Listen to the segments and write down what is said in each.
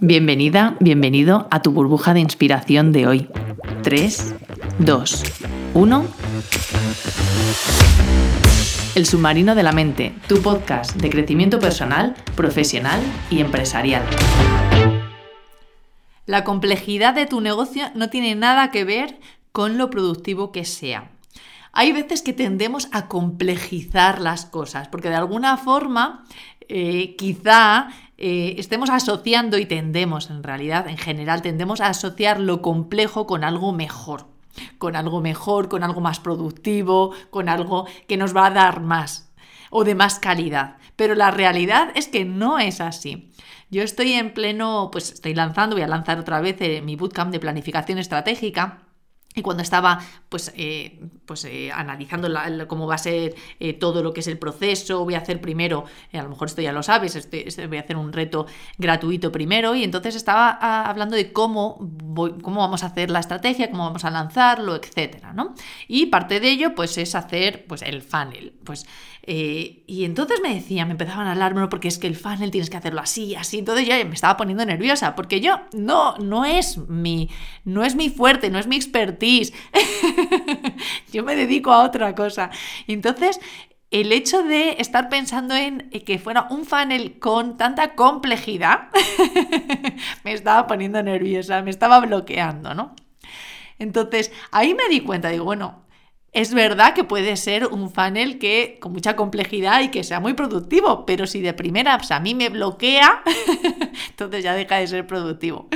Bienvenida, bienvenido a tu burbuja de inspiración de hoy. 3, 2, 1. El submarino de la mente, tu podcast de crecimiento personal, profesional y empresarial. La complejidad de tu negocio no tiene nada que ver con lo productivo que sea. Hay veces que tendemos a complejizar las cosas, porque de alguna forma eh, quizá eh, estemos asociando y tendemos, en realidad, en general, tendemos a asociar lo complejo con algo mejor, con algo mejor, con algo más productivo, con algo que nos va a dar más o de más calidad. Pero la realidad es que no es así. Yo estoy en pleno, pues estoy lanzando, voy a lanzar otra vez eh, mi bootcamp de planificación estratégica y cuando estaba pues, eh, pues eh, analizando cómo va a ser eh, todo lo que es el proceso, voy a hacer primero, a lo mejor esto ya lo sabes, este, este, voy a hacer un reto gratuito primero y entonces estaba ah, hablando de cómo, cómo vamos a hacer la estrategia, cómo vamos a lanzarlo, etcétera, ¿no? Y parte de ello pues es hacer pues el funnel, pues y entonces me decían, me empezaban a hablar, porque es que el funnel tienes que hacerlo así, así, entonces ya me estaba poniendo nerviosa, porque yo no, no es mi, no es mi fuerte, no es mi expertise Yo me dedico a otra cosa. Entonces, el hecho de estar pensando en que fuera un funnel con tanta complejidad me estaba poniendo nerviosa, me estaba bloqueando, ¿no? Entonces, ahí me di cuenta, digo, bueno, es verdad que puede ser un funnel que con mucha complejidad y que sea muy productivo, pero si de primera a mí me bloquea, entonces ya deja de ser productivo.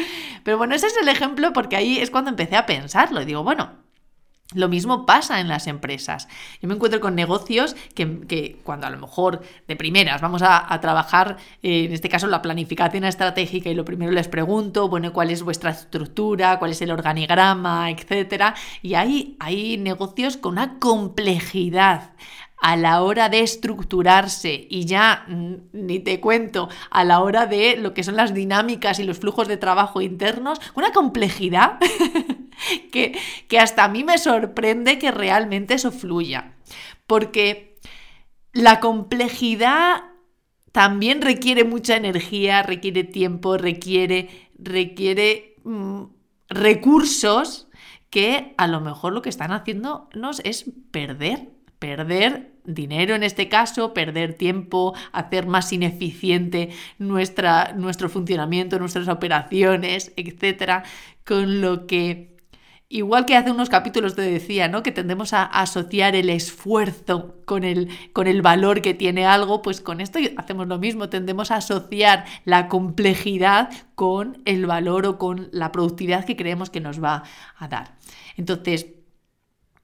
Pero bueno, ese es el ejemplo porque ahí es cuando empecé a pensarlo y digo, bueno, lo mismo pasa en las empresas. Yo me encuentro con negocios que, cuando a lo mejor de primeras vamos a, trabajar, eh, en este caso la planificación estratégica, y lo primero les pregunto, bueno, ¿cuál es vuestra estructura? ¿Cuál es el organigrama? Etcétera. Y hay, hay negocios con una complejidad a la hora de estructurarse y ya mm, ni te cuento a la hora de lo que son las dinámicas y los flujos de trabajo internos, una complejidad que, que hasta a mí me sorprende que realmente eso fluya. Porque la complejidad también requiere mucha energía, requiere tiempo, requiere, requiere mm, recursos que a lo mejor lo que están haciéndonos es perder, perder dinero en este caso, perder tiempo, hacer más ineficiente nuestra, nuestro funcionamiento, nuestras operaciones, etcétera, con lo que Igual que hace unos capítulos te decía, ¿no? Que tendemos a asociar el esfuerzo con el, con el valor que tiene algo, pues con esto hacemos lo mismo, tendemos a asociar la complejidad con el valor o con la productividad que creemos que nos va a dar. Entonces,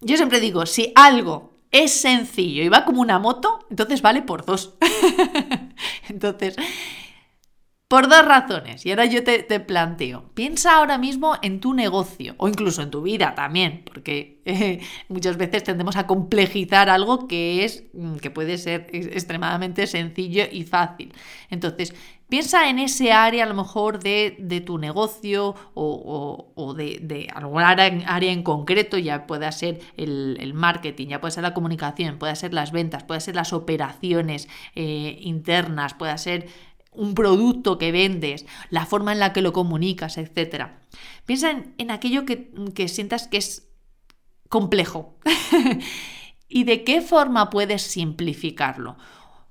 yo siempre digo, si algo es sencillo y va como una moto, entonces vale por dos. entonces, por dos razones. Y ahora yo te, planteo, piensa ahora mismo en tu negocio o incluso en tu vida también, porque eh, muchas veces tendemos a complejizar algo que es mm, que puede ser extremadamente sencillo y fácil. Entonces, Piensa en ese área a lo mejor de, tu negocio o, de, alguna área, en concreto, ya pueda ser el, marketing, ya puede ser la comunicación, puede ser las ventas, puede ser las operaciones eh, internas, puede ser un producto que vendes, la forma en la que lo comunicas, etc. Piensa en, en aquello que, que sientas que es complejo y de qué forma puedes simplificarlo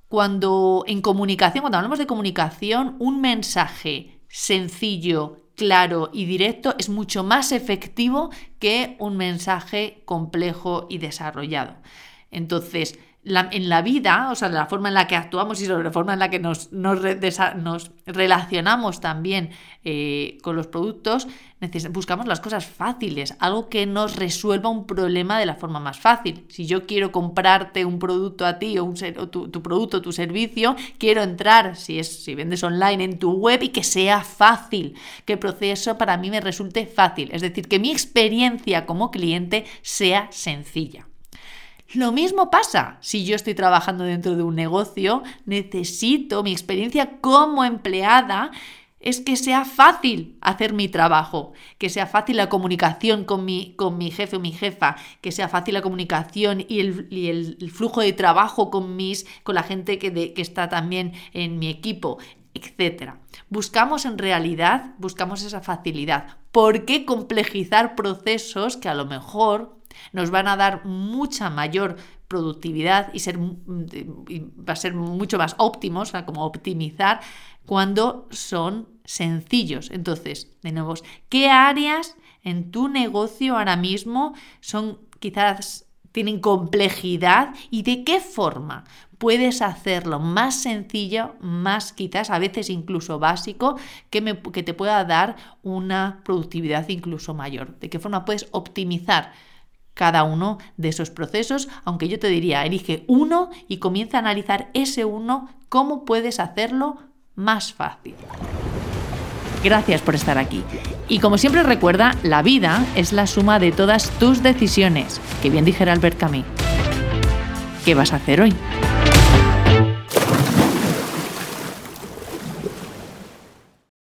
cuando en comunicación, cuando hablamos de comunicación, un mensaje sencillo, claro y directo es mucho más efectivo que un mensaje complejo y desarrollado. Entonces, en la vida, o sea, la forma en la que actuamos y sobre la forma en la que nos, nos, relacionamos también eh, con los productos, buscamos las cosas fáciles, algo que nos resuelva un problema de la forma más fácil. Si yo quiero comprarte un producto a ti o, un, tu, tu, producto, tu servicio, quiero entrar, si, es, si vendes online, en tu web y que sea fácil, que el proceso para mí me resulte fácil, es decir, que mi experiencia como cliente sea sencilla. Lo mismo pasa si yo estoy trabajando dentro de un negocio, necesito mi experiencia como empleada es que sea fácil hacer mi trabajo, que sea fácil la comunicación con mi, con mi jefe o mi jefa, que sea fácil la comunicación y el, flujo de trabajo con, mis, con la gente que, que está también en mi equipo etc. Buscamos en realidad, buscamos esa facilidad. ¿Por qué complejizar procesos que a lo mejor nos van a dar mucha mayor productividad y, ser, va a ser mucho más óptimos, como optimizar, cuando son sencillos. Entonces, de nuevo, ¿qué áreas en tu negocio ahora mismo son quizás tienen complejidad y de qué forma puedes hacerlo más sencillo, más quizás a veces incluso básico, que, que te pueda dar una productividad incluso mayor. De qué forma puedes optimizar cada uno de esos procesos, aunque yo te diría, elige uno y comienza a analizar ese uno, cómo puedes hacerlo más fácil. Gracias por estar aquí. Y como siempre recuerda, la vida es la suma de todas tus decisiones, que bien dijera Albert Camus. ¿Qué vas a hacer hoy?